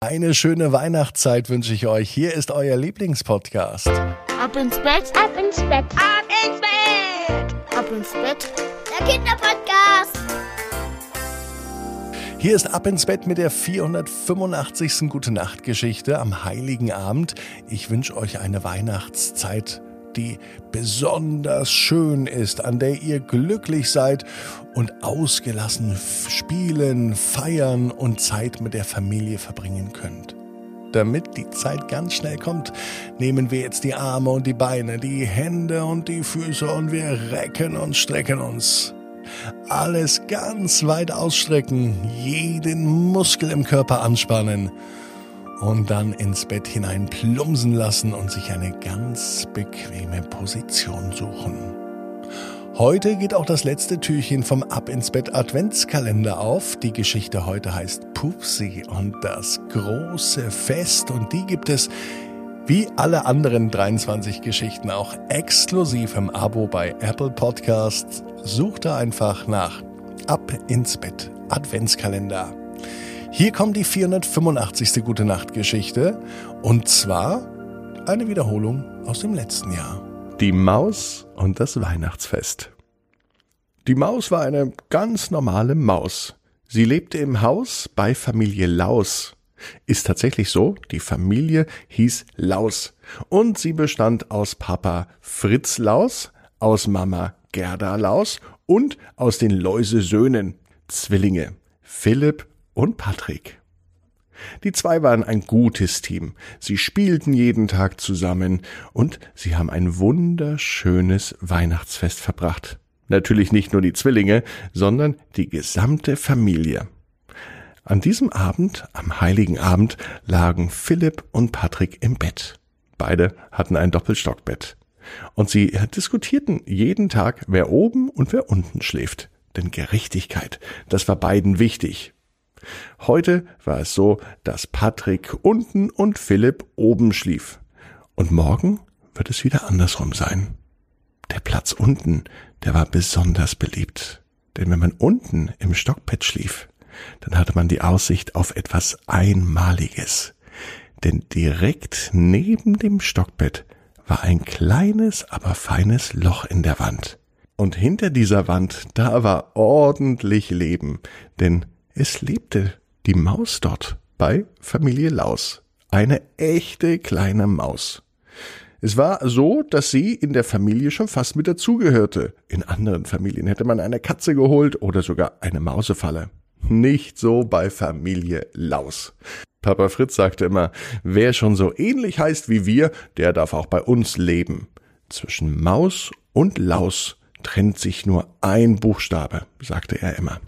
Eine schöne Weihnachtszeit wünsche ich euch. Hier ist euer Lieblingspodcast. Ab ins Bett, ab ins Bett, ab ins Bett, ab ins Bett. Der Kinderpodcast. Hier ist Ab ins Bett mit der 485. Gute Nacht Geschichte am Heiligen Abend. Ich wünsche euch eine Weihnachtszeit die besonders schön ist, an der ihr glücklich seid und ausgelassen spielen, feiern und Zeit mit der Familie verbringen könnt. Damit die Zeit ganz schnell kommt, nehmen wir jetzt die Arme und die Beine, die Hände und die Füße und wir recken und strecken uns. Alles ganz weit ausstrecken, jeden Muskel im Körper anspannen und dann ins Bett hinein plumsen lassen und sich eine ganz bequeme Position suchen. Heute geht auch das letzte Türchen vom Ab ins Bett Adventskalender auf. Die Geschichte heute heißt Pupsi und das große Fest und die gibt es wie alle anderen 23 Geschichten auch exklusiv im Abo bei Apple Podcasts. Sucht da einfach nach Ab ins Bett Adventskalender. Hier kommt die 485. Gute Nacht Geschichte und zwar eine Wiederholung aus dem letzten Jahr. Die Maus und das Weihnachtsfest. Die Maus war eine ganz normale Maus. Sie lebte im Haus bei Familie Laus. Ist tatsächlich so, die Familie hieß Laus und sie bestand aus Papa Fritz Laus, aus Mama Gerda Laus und aus den Läusesöhnen, Zwillinge, Philipp und Patrick. Die zwei waren ein gutes Team. Sie spielten jeden Tag zusammen und sie haben ein wunderschönes Weihnachtsfest verbracht. Natürlich nicht nur die Zwillinge, sondern die gesamte Familie. An diesem Abend, am heiligen Abend, lagen Philipp und Patrick im Bett. Beide hatten ein Doppelstockbett. Und sie diskutierten jeden Tag, wer oben und wer unten schläft. Denn Gerechtigkeit, das war beiden wichtig. Heute war es so, dass Patrick unten und Philipp oben schlief. Und morgen wird es wieder andersrum sein. Der Platz unten, der war besonders beliebt. Denn wenn man unten im Stockbett schlief, dann hatte man die Aussicht auf etwas Einmaliges. Denn direkt neben dem Stockbett war ein kleines, aber feines Loch in der Wand. Und hinter dieser Wand, da war ordentlich Leben, denn es lebte die Maus dort bei Familie Laus. Eine echte kleine Maus. Es war so, dass sie in der Familie schon fast mit dazugehörte. In anderen Familien hätte man eine Katze geholt oder sogar eine Mausefalle. Nicht so bei Familie Laus. Papa Fritz sagte immer, wer schon so ähnlich heißt wie wir, der darf auch bei uns leben. Zwischen Maus und Laus trennt sich nur ein Buchstabe, sagte er immer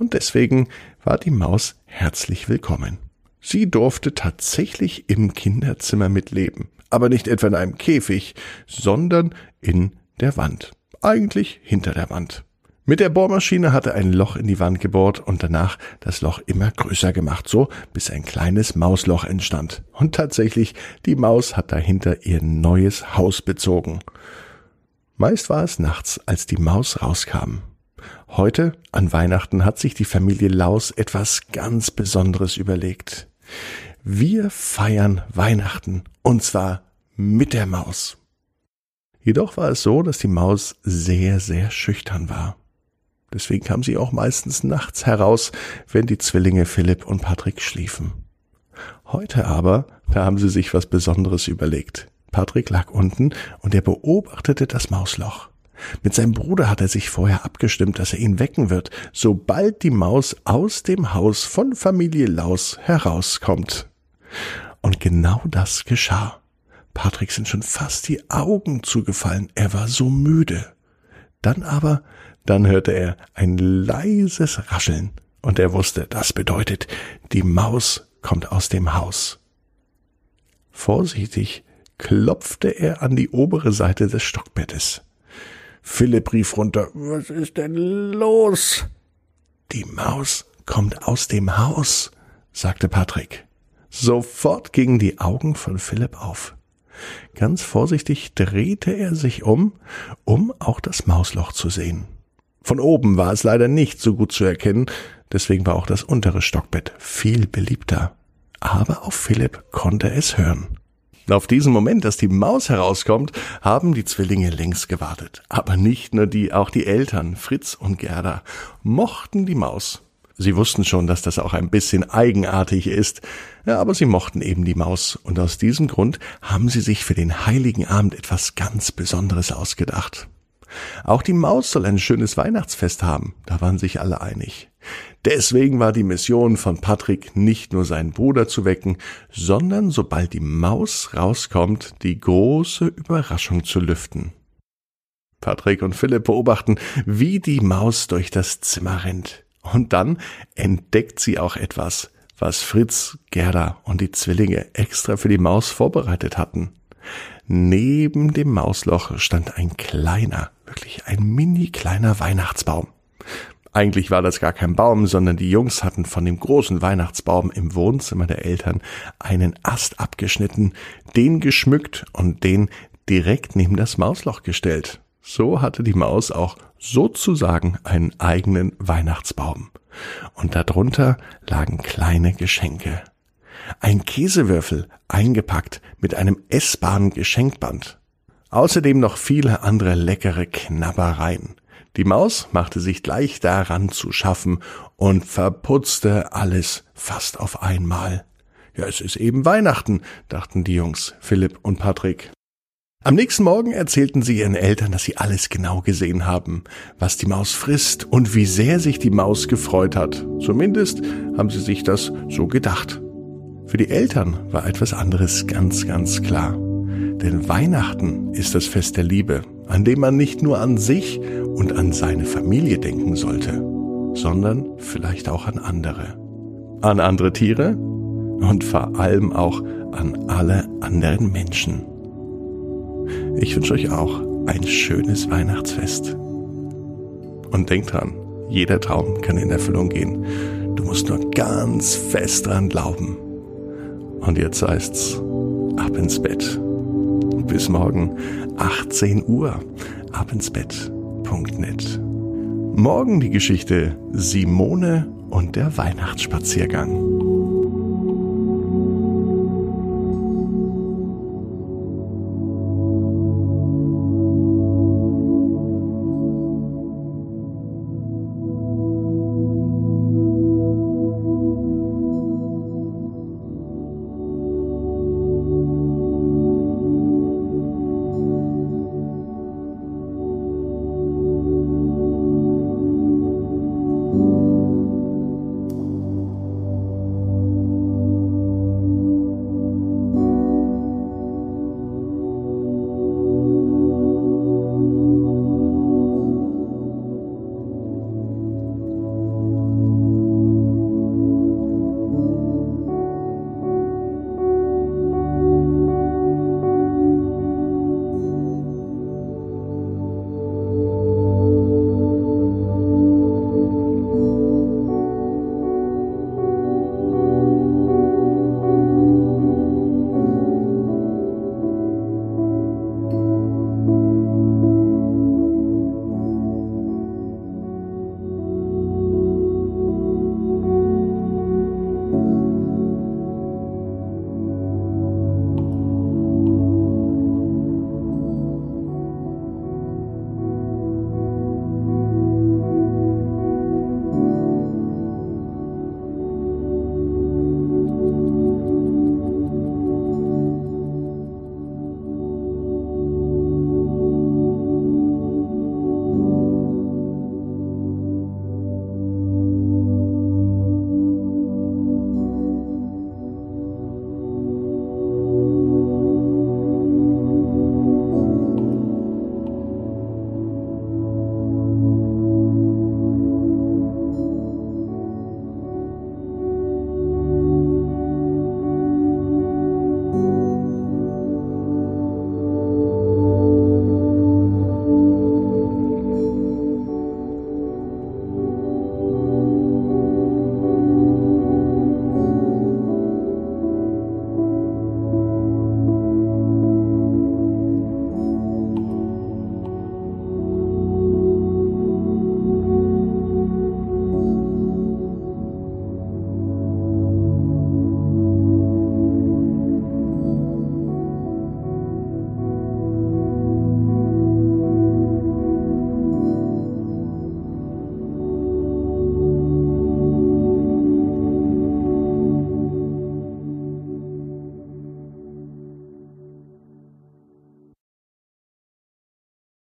und deswegen war die Maus herzlich willkommen. Sie durfte tatsächlich im Kinderzimmer mitleben, aber nicht etwa in einem Käfig, sondern in der Wand. Eigentlich hinter der Wand. Mit der Bohrmaschine hatte ein Loch in die Wand gebohrt und danach das Loch immer größer gemacht, so bis ein kleines Mausloch entstand. Und tatsächlich, die Maus hat dahinter ihr neues Haus bezogen. Meist war es nachts, als die Maus rauskam. Heute, an Weihnachten, hat sich die Familie Laus etwas ganz Besonderes überlegt. Wir feiern Weihnachten, und zwar mit der Maus. Jedoch war es so, dass die Maus sehr, sehr schüchtern war. Deswegen kam sie auch meistens nachts heraus, wenn die Zwillinge Philipp und Patrick schliefen. Heute aber, da haben sie sich was Besonderes überlegt. Patrick lag unten und er beobachtete das Mausloch. Mit seinem Bruder hat er sich vorher abgestimmt, dass er ihn wecken wird, sobald die Maus aus dem Haus von Familie Laus herauskommt. Und genau das geschah. Patrick sind schon fast die Augen zugefallen, er war so müde. Dann aber, dann hörte er ein leises Rascheln, und er wusste, das bedeutet, die Maus kommt aus dem Haus. Vorsichtig klopfte er an die obere Seite des Stockbettes. Philipp rief runter, was ist denn los? Die Maus kommt aus dem Haus, sagte Patrick. Sofort gingen die Augen von Philipp auf. Ganz vorsichtig drehte er sich um, um auch das Mausloch zu sehen. Von oben war es leider nicht so gut zu erkennen, deswegen war auch das untere Stockbett viel beliebter. aber auch Philipp konnte es hören. Auf diesen Moment, dass die Maus herauskommt, haben die Zwillinge längst gewartet. Aber nicht nur die, auch die Eltern, Fritz und Gerda, mochten die Maus. Sie wussten schon, dass das auch ein bisschen eigenartig ist, ja, aber sie mochten eben die Maus, und aus diesem Grund haben sie sich für den heiligen Abend etwas ganz Besonderes ausgedacht. Auch die Maus soll ein schönes Weihnachtsfest haben, da waren sich alle einig. Deswegen war die Mission von Patrick nicht nur seinen Bruder zu wecken, sondern sobald die Maus rauskommt, die große Überraschung zu lüften. Patrick und Philipp beobachten, wie die Maus durch das Zimmer rennt. Und dann entdeckt sie auch etwas, was Fritz, Gerda und die Zwillinge extra für die Maus vorbereitet hatten. Neben dem Mausloch stand ein kleiner, wirklich ein mini kleiner Weihnachtsbaum. Eigentlich war das gar kein Baum, sondern die Jungs hatten von dem großen Weihnachtsbaum im Wohnzimmer der Eltern einen Ast abgeschnitten, den geschmückt und den direkt neben das Mausloch gestellt. So hatte die Maus auch sozusagen einen eigenen Weihnachtsbaum. Und darunter lagen kleine Geschenke. Ein Käsewürfel eingepackt mit einem essbaren Geschenkband. Außerdem noch viele andere leckere Knabbereien. Die Maus machte sich gleich daran zu schaffen und verputzte alles fast auf einmal. Ja, es ist eben Weihnachten, dachten die Jungs, Philipp und Patrick. Am nächsten Morgen erzählten sie ihren Eltern, dass sie alles genau gesehen haben, was die Maus frisst und wie sehr sich die Maus gefreut hat. Zumindest haben sie sich das so gedacht. Für die Eltern war etwas anderes ganz, ganz klar. Denn Weihnachten ist das Fest der Liebe, an dem man nicht nur an sich und an seine Familie denken sollte, sondern vielleicht auch an andere. An andere Tiere und vor allem auch an alle anderen Menschen. Ich wünsche euch auch ein schönes Weihnachtsfest. Und denkt dran, jeder Traum kann in Erfüllung gehen. Du musst nur ganz fest dran glauben. Und jetzt heißt's, ab ins Bett. Bis morgen 18 Uhr. Ab ins Bett.net. Morgen die Geschichte Simone und der Weihnachtsspaziergang.